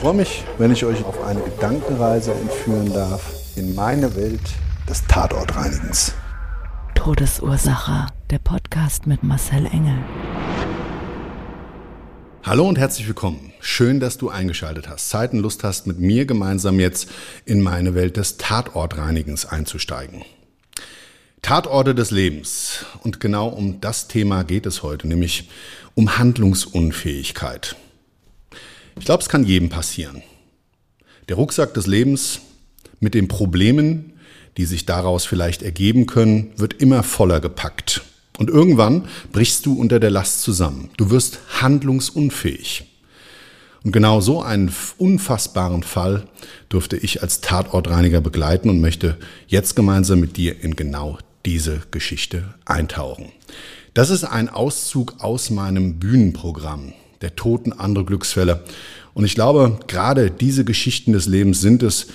Ich freue mich, wenn ich euch auf eine Gedankenreise entführen darf in meine Welt des Tatortreinigens. Todesursache. Der Podcast mit Marcel Engel. Hallo und herzlich willkommen. Schön, dass du eingeschaltet hast, Zeit und Lust hast, mit mir gemeinsam jetzt in meine Welt des Tatortreinigens einzusteigen. Tatorte des Lebens. Und genau um das Thema geht es heute, nämlich um Handlungsunfähigkeit. Ich glaube, es kann jedem passieren. Der Rucksack des Lebens mit den Problemen, die sich daraus vielleicht ergeben können, wird immer voller gepackt. Und irgendwann brichst du unter der Last zusammen. Du wirst handlungsunfähig. Und genau so einen unfassbaren Fall durfte ich als Tatortreiniger begleiten und möchte jetzt gemeinsam mit dir in genau diese Geschichte eintauchen. Das ist ein Auszug aus meinem Bühnenprogramm, der Toten andere Glücksfälle. Und ich glaube, gerade diese Geschichten des Lebens sind es,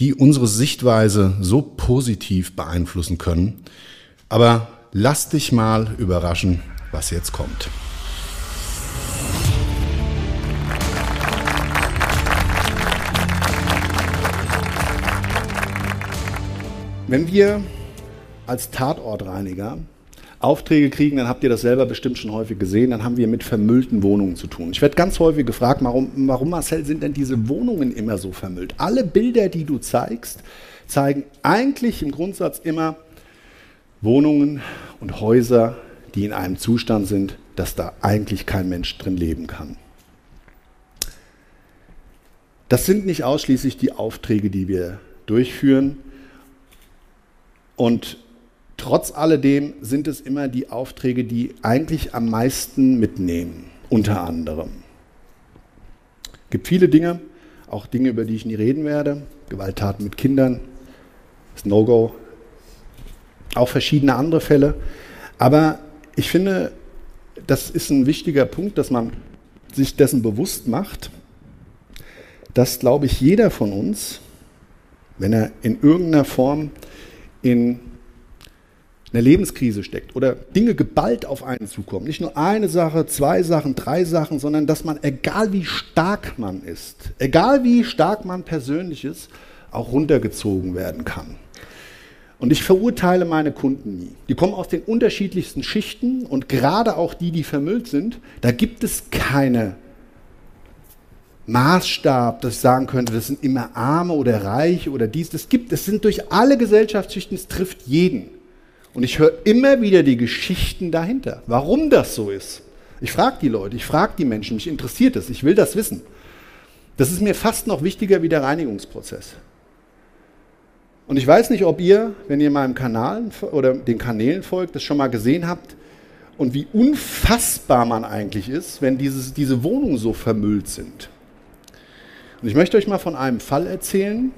die unsere Sichtweise so positiv beeinflussen können. Aber Lass dich mal überraschen, was jetzt kommt. Wenn wir als Tatortreiniger Aufträge kriegen, dann habt ihr das selber bestimmt schon häufig gesehen, dann haben wir mit vermüllten Wohnungen zu tun. Ich werde ganz häufig gefragt, warum, warum Marcel sind denn diese Wohnungen immer so vermüllt? Alle Bilder, die du zeigst, zeigen eigentlich im Grundsatz immer Wohnungen und Häuser, die in einem Zustand sind, dass da eigentlich kein Mensch drin leben kann. Das sind nicht ausschließlich die Aufträge, die wir durchführen. Und trotz alledem sind es immer die Aufträge, die eigentlich am meisten mitnehmen, unter anderem. Es gibt viele Dinge, auch Dinge, über die ich nie reden werde. Gewalttaten mit Kindern, das No-Go, auch verschiedene andere Fälle. Aber ich finde, das ist ein wichtiger Punkt, dass man sich dessen bewusst macht, dass, glaube ich, jeder von uns, wenn er in irgendeiner Form in einer Lebenskrise steckt oder Dinge geballt auf einen zukommen, nicht nur eine Sache, zwei Sachen, drei Sachen, sondern dass man, egal wie stark man ist, egal wie stark man persönlich ist, auch runtergezogen werden kann. Und ich verurteile meine Kunden nie. Die kommen aus den unterschiedlichsten Schichten und gerade auch die, die vermüllt sind, da gibt es keine Maßstab, dass ich sagen könnte, das sind immer Arme oder Reiche oder dies. Das gibt, es sind durch alle Gesellschaftsschichten, es trifft jeden. Und ich höre immer wieder die Geschichten dahinter, warum das so ist. Ich frage die Leute, ich frage die Menschen, mich interessiert es, ich will das wissen. Das ist mir fast noch wichtiger wie der Reinigungsprozess. Und ich weiß nicht, ob ihr, wenn ihr meinem Kanal oder den Kanälen folgt, das schon mal gesehen habt und wie unfassbar man eigentlich ist, wenn dieses, diese Wohnungen so vermüllt sind. Und ich möchte euch mal von einem Fall erzählen,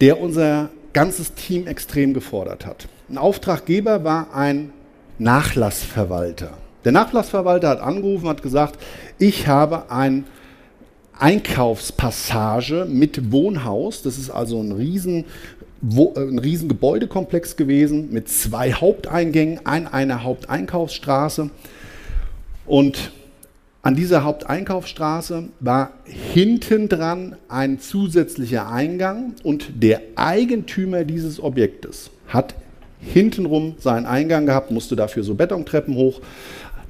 der unser ganzes Team extrem gefordert hat. Ein Auftraggeber war ein Nachlassverwalter. Der Nachlassverwalter hat angerufen, hat gesagt, ich habe ein Einkaufspassage mit Wohnhaus. Das ist also ein riesen, wo, äh, ein riesen Gebäudekomplex gewesen mit zwei Haupteingängen, an einer Haupteinkaufsstraße. Und an dieser Haupteinkaufsstraße war hinten dran ein zusätzlicher Eingang und der Eigentümer dieses Objektes hat hintenrum seinen Eingang gehabt, musste dafür so Betontreppen hoch.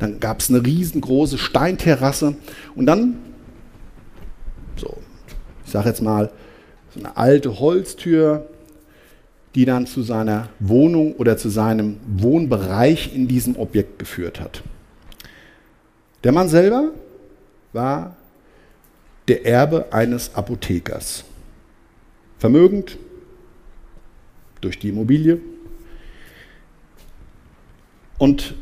Dann gab es eine riesengroße Steinterrasse und dann ich sage jetzt mal, so eine alte Holztür, die dann zu seiner Wohnung oder zu seinem Wohnbereich in diesem Objekt geführt hat. Der Mann selber war der Erbe eines Apothekers. Vermögend durch die Immobilie. Und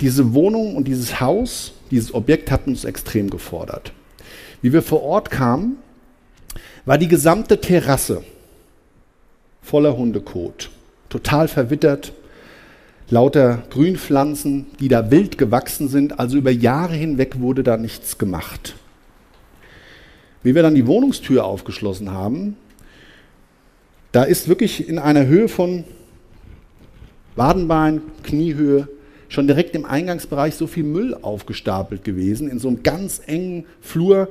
diese Wohnung und dieses Haus, dieses Objekt hat uns extrem gefordert. Wie wir vor Ort kamen, war die gesamte Terrasse voller Hundekot, total verwittert, lauter Grünpflanzen, die da wild gewachsen sind, also über Jahre hinweg wurde da nichts gemacht. Wie wir dann die Wohnungstür aufgeschlossen haben, da ist wirklich in einer Höhe von Wadenbein, Kniehöhe, schon direkt im Eingangsbereich so viel Müll aufgestapelt gewesen, in so einem ganz engen Flur.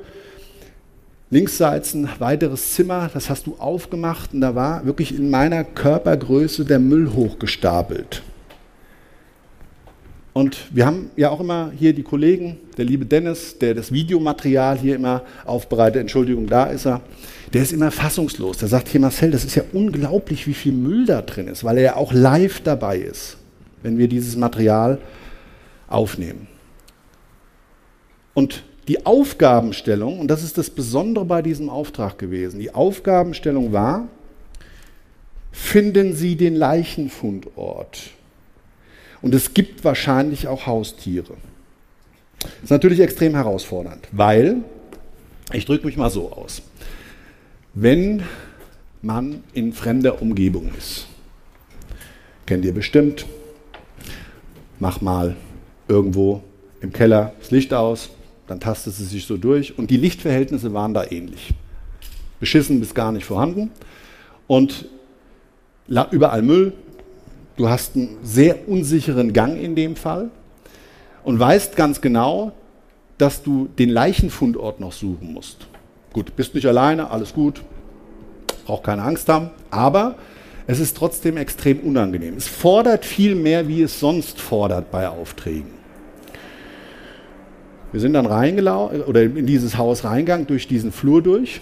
Linksseits ein weiteres Zimmer, das hast du aufgemacht und da war wirklich in meiner Körpergröße der Müll hochgestapelt. Und wir haben ja auch immer hier die Kollegen, der liebe Dennis, der das Videomaterial hier immer aufbereitet, Entschuldigung, da ist er, der ist immer fassungslos. Der sagt hier, Marcel, das ist ja unglaublich, wie viel Müll da drin ist, weil er ja auch live dabei ist, wenn wir dieses Material aufnehmen. Und die Aufgabenstellung, und das ist das Besondere bei diesem Auftrag gewesen, die Aufgabenstellung war, finden Sie den Leichenfundort. Und es gibt wahrscheinlich auch Haustiere. Das ist natürlich extrem herausfordernd, weil, ich drücke mich mal so aus, wenn man in fremder Umgebung ist, kennt ihr bestimmt, mach mal irgendwo im Keller das Licht aus, dann tastet es sich so durch und die Lichtverhältnisse waren da ähnlich. Beschissen bis gar nicht vorhanden und überall Müll, du hast einen sehr unsicheren Gang in dem Fall und weißt ganz genau, dass du den Leichenfundort noch suchen musst. Gut, bist nicht alleine, alles gut, braucht keine Angst haben, aber es ist trotzdem extrem unangenehm. Es fordert viel mehr, wie es sonst fordert bei Aufträgen. Wir sind dann reingelaufen oder in dieses Haus reingegangen, durch diesen Flur durch.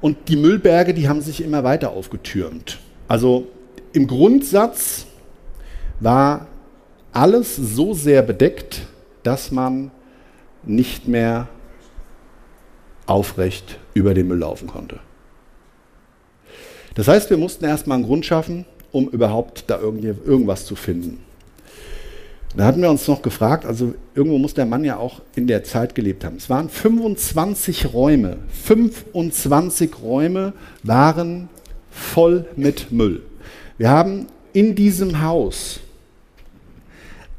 Und die Müllberge, die haben sich immer weiter aufgetürmt. Also im Grundsatz war alles so sehr bedeckt, dass man nicht mehr aufrecht über den Müll laufen konnte. Das heißt, wir mussten erstmal einen Grund schaffen, um überhaupt da irgendwas zu finden. Da hatten wir uns noch gefragt, also irgendwo muss der Mann ja auch in der Zeit gelebt haben. Es waren 25 Räume. 25 Räume waren voll mit Müll. Wir haben in diesem Haus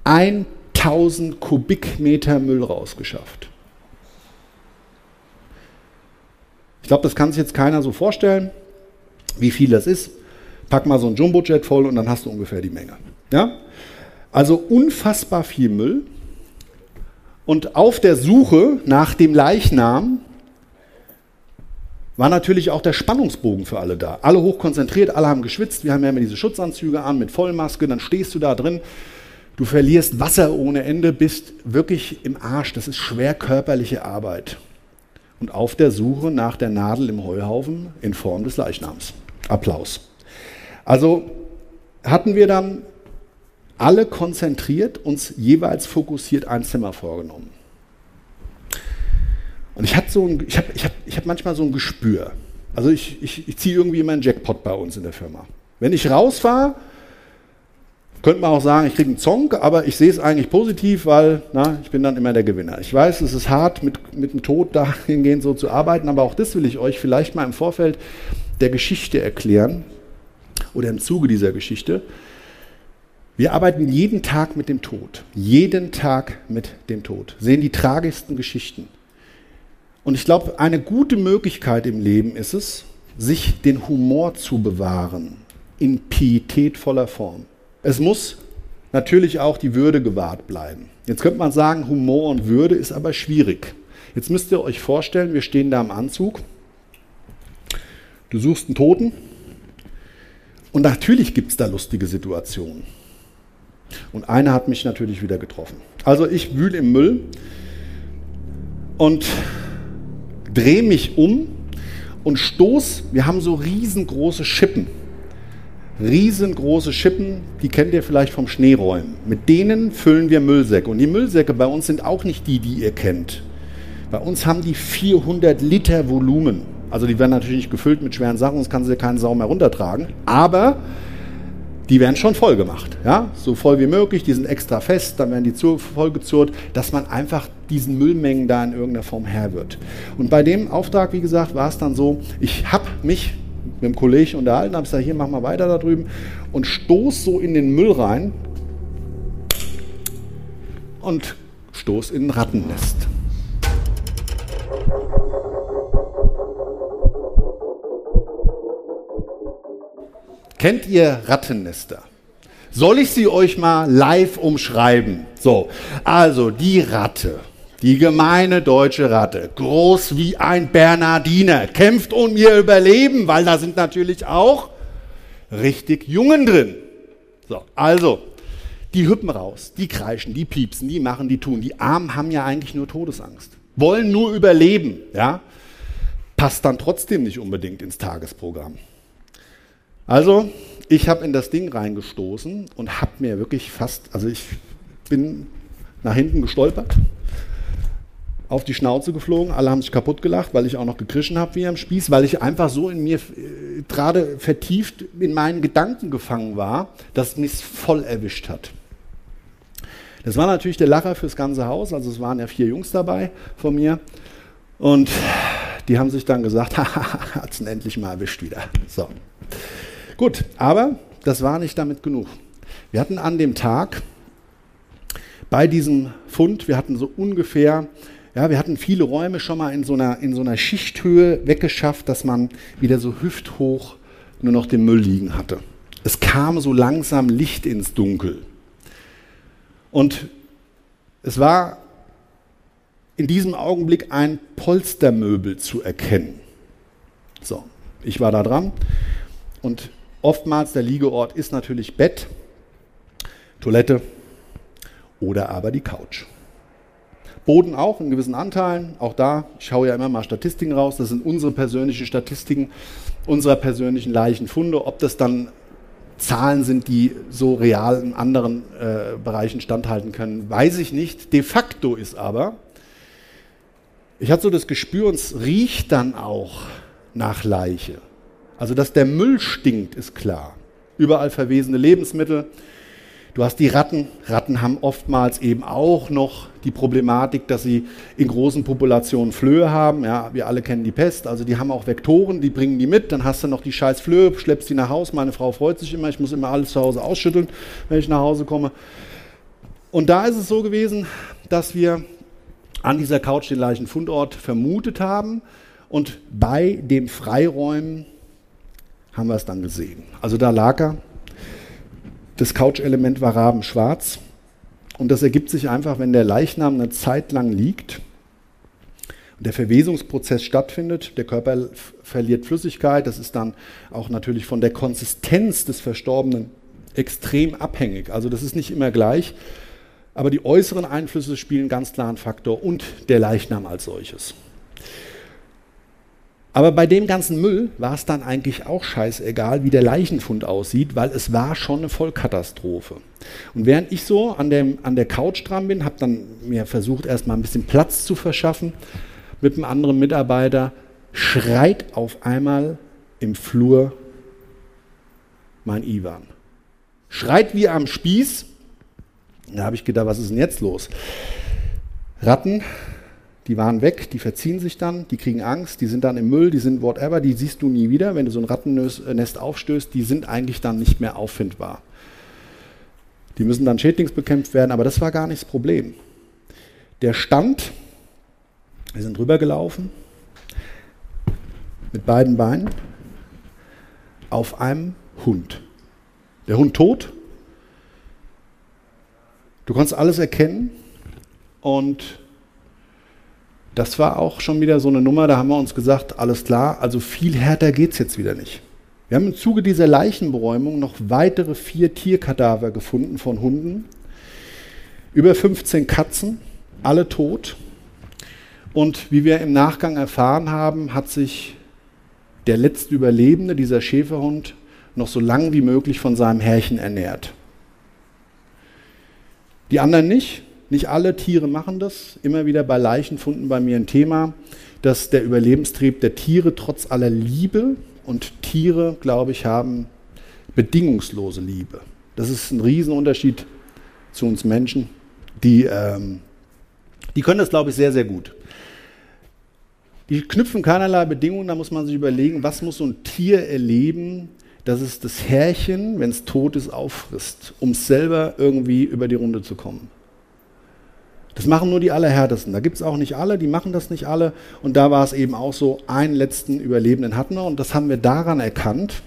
1000 Kubikmeter Müll rausgeschafft. Ich glaube, das kann sich jetzt keiner so vorstellen, wie viel das ist. Pack mal so ein Jumbojet voll und dann hast du ungefähr die Menge. Ja? Also unfassbar viel Müll. Und auf der Suche nach dem Leichnam war natürlich auch der Spannungsbogen für alle da. Alle hochkonzentriert, alle haben geschwitzt. Wir haben ja immer diese Schutzanzüge an mit Vollmaske. Dann stehst du da drin. Du verlierst Wasser ohne Ende, bist wirklich im Arsch. Das ist schwer körperliche Arbeit. Und auf der Suche nach der Nadel im Heuhaufen in Form des Leichnams. Applaus. Also hatten wir dann alle konzentriert uns jeweils fokussiert ein Zimmer vorgenommen. Und ich, so ich habe ich hab, ich hab manchmal so ein Gespür. Also ich, ich, ich ziehe irgendwie immer einen Jackpot bei uns in der Firma. Wenn ich rausfahre, könnte man auch sagen, ich kriege einen Zonk, aber ich sehe es eigentlich positiv, weil na, ich bin dann immer der Gewinner. Ich weiß, es ist hart, mit, mit dem Tod dahingehend so zu arbeiten, aber auch das will ich euch vielleicht mal im Vorfeld der Geschichte erklären oder im Zuge dieser Geschichte. Wir arbeiten jeden Tag mit dem Tod. Jeden Tag mit dem Tod. Sehen die tragischsten Geschichten. Und ich glaube, eine gute Möglichkeit im Leben ist es, sich den Humor zu bewahren in pietätvoller Form. Es muss natürlich auch die Würde gewahrt bleiben. Jetzt könnte man sagen, Humor und Würde ist aber schwierig. Jetzt müsst ihr euch vorstellen, wir stehen da im Anzug. Du suchst einen Toten. Und natürlich gibt es da lustige Situationen. Und eine hat mich natürlich wieder getroffen. Also ich wühle im Müll und drehe mich um und stoß, wir haben so riesengroße Schippen. Riesengroße Schippen, die kennt ihr vielleicht vom Schneeräumen. Mit denen füllen wir Müllsäcke. Und die Müllsäcke bei uns sind auch nicht die, die ihr kennt. Bei uns haben die 400 Liter Volumen. Also die werden natürlich nicht gefüllt mit schweren Sachen, sonst kann sie keinen Sau mehr runtertragen. Aber die werden schon voll gemacht. Ja? So voll wie möglich, die sind extra fest, dann werden die zu, vollgezurrt, dass man einfach diesen Müllmengen da in irgendeiner Form Herr wird. Und bei dem Auftrag, wie gesagt, war es dann so, ich habe mich mit dem Kollegen unterhalten, habe gesagt, hier mach mal weiter da drüben und stoß so in den Müll rein und stoß in ein Rattennest. Kennt ihr Rattennester? Soll ich sie euch mal live umschreiben? So, also die Ratte, die gemeine deutsche Ratte, groß wie ein Bernardiner, kämpft um ihr Überleben, weil da sind natürlich auch richtig Jungen drin. So, also, die hüppen raus, die kreischen, die piepsen, die machen, die tun. Die Armen haben ja eigentlich nur Todesangst, wollen nur überleben, ja? Passt dann trotzdem nicht unbedingt ins Tagesprogramm. Also, ich habe in das Ding reingestoßen und habe mir wirklich fast, also ich bin nach hinten gestolpert, auf die Schnauze geflogen, alle haben sich kaputt gelacht, weil ich auch noch gekrischen habe wie am Spieß, weil ich einfach so in mir äh, gerade vertieft in meinen Gedanken gefangen war, dass mich voll erwischt hat. Das war natürlich der Lacher fürs ganze Haus, also es waren ja vier Jungs dabei von mir und die haben sich dann gesagt, hat es endlich mal erwischt wieder. So. Gut, aber das war nicht damit genug. Wir hatten an dem Tag bei diesem Fund, wir hatten so ungefähr ja, wir hatten viele Räume schon mal in so, einer, in so einer Schichthöhe weggeschafft, dass man wieder so hüfthoch nur noch den Müll liegen hatte. Es kam so langsam Licht ins Dunkel. Und es war in diesem Augenblick ein Polstermöbel zu erkennen. So, ich war da dran und oftmals der Liegeort ist natürlich Bett, Toilette oder aber die Couch. Boden auch in gewissen Anteilen. Auch da, ich schaue ja immer mal Statistiken raus. Das sind unsere persönlichen Statistiken unserer persönlichen Leichenfunde. Ob das dann Zahlen sind, die so real in anderen äh, Bereichen standhalten können, weiß ich nicht. De facto ist aber, ich hatte so das Gespür, uns riecht dann auch nach Leiche. Also, dass der Müll stinkt, ist klar. Überall verwesene Lebensmittel, Du hast die Ratten. Ratten haben oftmals eben auch noch die Problematik, dass sie in großen Populationen Flöhe haben. Ja, wir alle kennen die Pest. Also die haben auch Vektoren, die bringen die mit. Dann hast du noch die scheiß Flöhe, schleppst die nach Hause. Meine Frau freut sich immer. Ich muss immer alles zu Hause ausschütteln, wenn ich nach Hause komme. Und da ist es so gewesen, dass wir an dieser Couch den Leichenfundort vermutet haben. Und bei dem Freiräumen haben wir es dann gesehen. Also da lag er das Couch-Element war rabenschwarz. Und das ergibt sich einfach, wenn der Leichnam eine Zeit lang liegt und der Verwesungsprozess stattfindet, der Körper verliert Flüssigkeit, das ist dann auch natürlich von der Konsistenz des Verstorbenen extrem abhängig. Also das ist nicht immer gleich, aber die äußeren Einflüsse spielen ganz klar einen Faktor und der Leichnam als solches. Aber bei dem ganzen Müll war es dann eigentlich auch scheißegal, wie der Leichenfund aussieht, weil es war schon eine Vollkatastrophe. Und während ich so an, dem, an der Couch dran bin, habe dann mir versucht, erstmal ein bisschen Platz zu verschaffen mit einem anderen Mitarbeiter, schreit auf einmal im Flur mein Ivan. Schreit wie am Spieß. Da habe ich gedacht, was ist denn jetzt los? Ratten die waren weg, die verziehen sich dann, die kriegen Angst, die sind dann im Müll, die sind whatever, die siehst du nie wieder. Wenn du so ein Rattennest aufstößt, die sind eigentlich dann nicht mehr auffindbar. Die müssen dann schädlingsbekämpft werden, aber das war gar nicht das Problem. Der stand, wir sind rübergelaufen, mit beiden Beinen, auf einem Hund. Der Hund tot. Du konntest alles erkennen und das war auch schon wieder so eine Nummer, da haben wir uns gesagt, alles klar, also viel härter geht es jetzt wieder nicht. Wir haben im Zuge dieser Leichenberäumung noch weitere vier Tierkadaver gefunden von Hunden, über 15 Katzen, alle tot. Und wie wir im Nachgang erfahren haben, hat sich der letzte Überlebende, dieser Schäferhund, noch so lang wie möglich von seinem Herrchen ernährt. Die anderen nicht. Nicht alle Tiere machen das. Immer wieder bei Leichenfunden bei mir ein Thema, dass der Überlebenstrieb der Tiere trotz aller Liebe und Tiere, glaube ich, haben bedingungslose Liebe. Das ist ein Riesenunterschied zu uns Menschen. Die, ähm, die können das, glaube ich, sehr, sehr gut. Die knüpfen keinerlei Bedingungen, da muss man sich überlegen, was muss so ein Tier erleben, dass es das Härchen, wenn es tot ist, auffrisst, um selber irgendwie über die Runde zu kommen. Das machen nur die Allerhärtesten. Da gibt es auch nicht alle, die machen das nicht alle. Und da war es eben auch so, einen letzten Überlebenden hatten wir. Und das haben wir daran erkannt,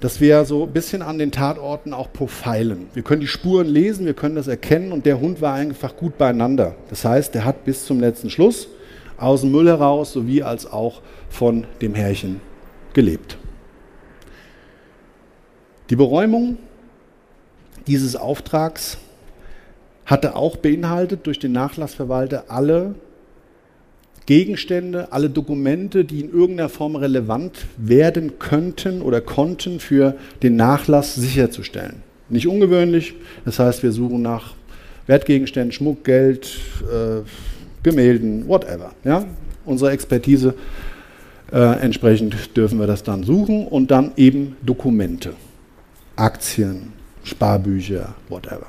dass wir so ein bisschen an den Tatorten auch profilen. Wir können die Spuren lesen, wir können das erkennen und der Hund war einfach gut beieinander. Das heißt, der hat bis zum letzten Schluss aus dem Müll heraus sowie als auch von dem Härchen gelebt. Die Beräumung dieses Auftrags hatte auch beinhaltet durch den Nachlassverwalter alle Gegenstände, alle Dokumente, die in irgendeiner Form relevant werden könnten oder konnten für den Nachlass sicherzustellen. Nicht ungewöhnlich, das heißt, wir suchen nach Wertgegenständen, Schmuck, Geld, äh, Gemälden, whatever. Ja? Unsere Expertise äh, entsprechend dürfen wir das dann suchen und dann eben Dokumente, Aktien, Sparbücher, whatever.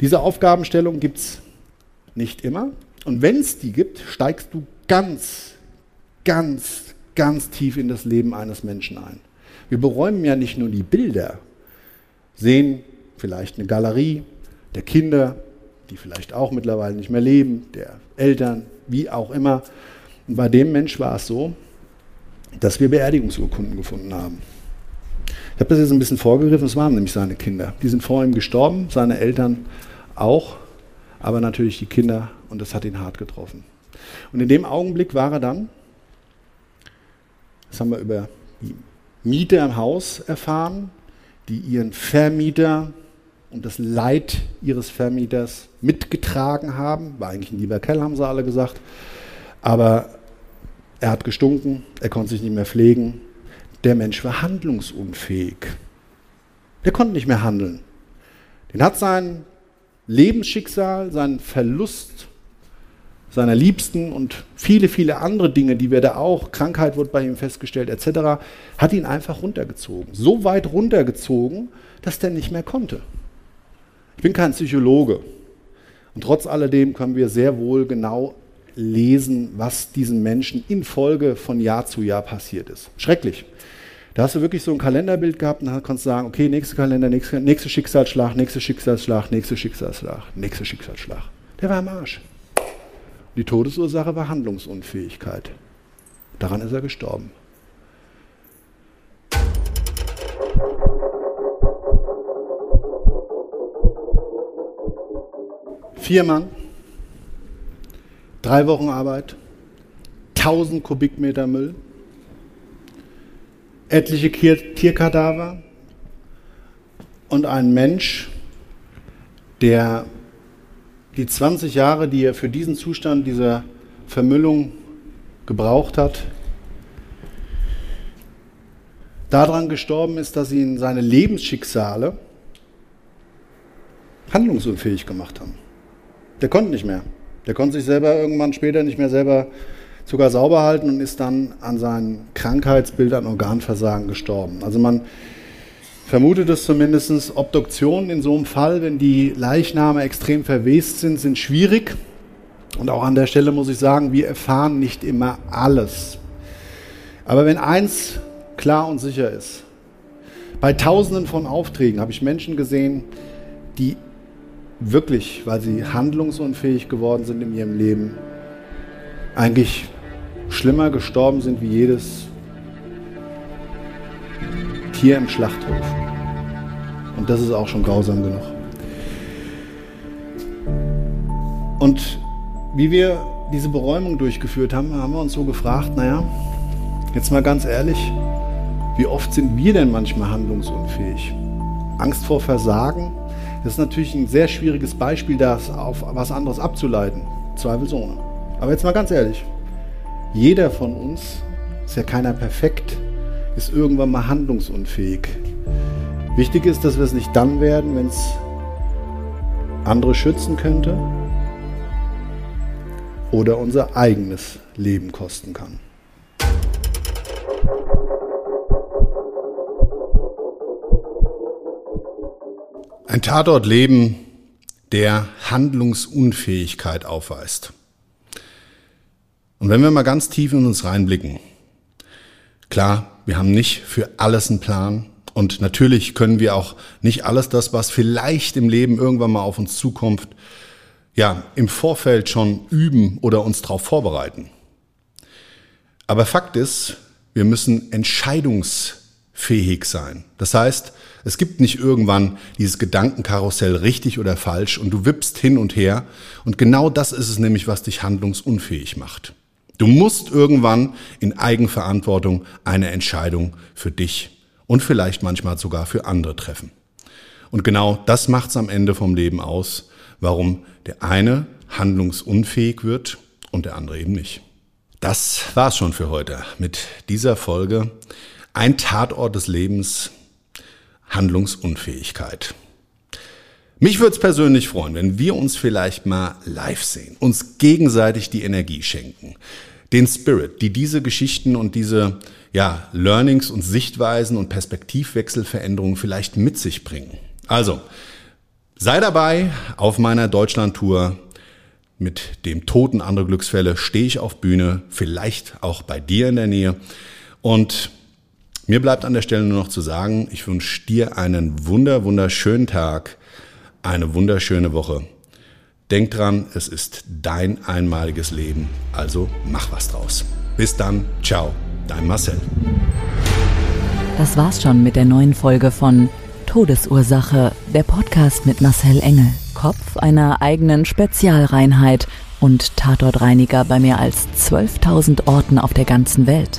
Diese Aufgabenstellung gibt es nicht immer. Und wenn es die gibt, steigst du ganz, ganz, ganz tief in das Leben eines Menschen ein. Wir beräumen ja nicht nur die Bilder, sehen vielleicht eine Galerie der Kinder, die vielleicht auch mittlerweile nicht mehr leben, der Eltern, wie auch immer. Und bei dem Mensch war es so, dass wir Beerdigungsurkunden gefunden haben. Ich habe das jetzt ein bisschen vorgegriffen, es waren nämlich seine Kinder. Die sind vor ihm gestorben, seine Eltern auch, aber natürlich die Kinder und das hat ihn hart getroffen. Und in dem Augenblick war er dann, das haben wir über die Mieter im Haus erfahren, die ihren Vermieter und das Leid ihres Vermieters mitgetragen haben. War eigentlich ein lieber Kerl, haben sie alle gesagt. Aber er hat gestunken, er konnte sich nicht mehr pflegen. Der Mensch war handlungsunfähig. Der konnte nicht mehr handeln. Den hat sein Lebensschicksal, sein Verlust seiner Liebsten und viele, viele andere Dinge, die wir da auch, Krankheit wurde bei ihm festgestellt etc., hat ihn einfach runtergezogen. So weit runtergezogen, dass der nicht mehr konnte. Ich bin kein Psychologe. Und trotz alledem können wir sehr wohl genau lesen, was diesen Menschen in Folge von Jahr zu Jahr passiert ist. Schrecklich. Da hast du wirklich so ein Kalenderbild gehabt und dann kannst du sagen, okay, nächster Kalender, nächster, nächster Schicksalsschlag, nächster Schicksalsschlag, nächster Schicksalsschlag, nächster Schicksalsschlag. Der war am Arsch. Die Todesursache war Handlungsunfähigkeit. Daran ist er gestorben. Vier Mann, drei Wochen Arbeit, 1000 Kubikmeter Müll, etliche Tierkadaver und ein Mensch, der die 20 Jahre, die er für diesen Zustand dieser Vermüllung gebraucht hat, daran gestorben ist, dass ihn seine Lebensschicksale handlungsunfähig gemacht haben. Der konnte nicht mehr. Der konnte sich selber irgendwann später nicht mehr selber sogar sauber halten und ist dann an seinem Krankheitsbild an Organversagen gestorben. Also man vermutet es zumindest, Obduktionen in so einem Fall, wenn die Leichname extrem verwest sind, sind schwierig. Und auch an der Stelle muss ich sagen, wir erfahren nicht immer alles. Aber wenn eins klar und sicher ist, bei Tausenden von Aufträgen habe ich Menschen gesehen, die wirklich, weil sie handlungsunfähig geworden sind in ihrem Leben, eigentlich schlimmer gestorben sind wie jedes Tier im Schlachthof. Und das ist auch schon grausam genug. Und wie wir diese Beräumung durchgeführt haben, haben wir uns so gefragt, naja, jetzt mal ganz ehrlich, wie oft sind wir denn manchmal handlungsunfähig? Angst vor Versagen, das ist natürlich ein sehr schwieriges Beispiel, das auf was anderes abzuleiten. zweifelsohne. Aber jetzt mal ganz ehrlich, jeder von uns, ist ja keiner perfekt, ist irgendwann mal handlungsunfähig. Wichtig ist, dass wir es nicht dann werden, wenn es andere schützen könnte oder unser eigenes Leben kosten kann. Ein Tatortleben, der Handlungsunfähigkeit aufweist. Und wenn wir mal ganz tief in uns reinblicken, klar, wir haben nicht für alles einen Plan und natürlich können wir auch nicht alles das, was vielleicht im Leben irgendwann mal auf uns zukommt, ja, im Vorfeld schon üben oder uns darauf vorbereiten. Aber Fakt ist, wir müssen entscheidungsfähig sein. Das heißt, es gibt nicht irgendwann dieses Gedankenkarussell richtig oder falsch und du wippst hin und her. Und genau das ist es nämlich, was dich handlungsunfähig macht. Du musst irgendwann in Eigenverantwortung eine Entscheidung für dich und vielleicht manchmal sogar für andere treffen. Und genau das macht es am Ende vom Leben aus, warum der eine handlungsunfähig wird und der andere eben nicht. Das war's schon für heute mit dieser Folge. Ein Tatort des Lebens, Handlungsunfähigkeit. Mich würde es persönlich freuen, wenn wir uns vielleicht mal live sehen, uns gegenseitig die Energie schenken, den Spirit, die diese Geschichten und diese ja, Learnings und Sichtweisen und Perspektivwechselveränderungen vielleicht mit sich bringen. Also, sei dabei auf meiner Deutschland-Tour. Mit dem Toten andere Glücksfälle stehe ich auf Bühne, vielleicht auch bei dir in der Nähe. Und mir bleibt an der Stelle nur noch zu sagen, ich wünsche dir einen wunder, wunderschönen Tag eine wunderschöne Woche. Denk dran, es ist dein einmaliges Leben, also mach was draus. Bis dann, ciao, dein Marcel. Das war's schon mit der neuen Folge von Todesursache, der Podcast mit Marcel Engel, Kopf einer eigenen Spezialreinheit und Tatortreiniger bei mehr als 12.000 Orten auf der ganzen Welt.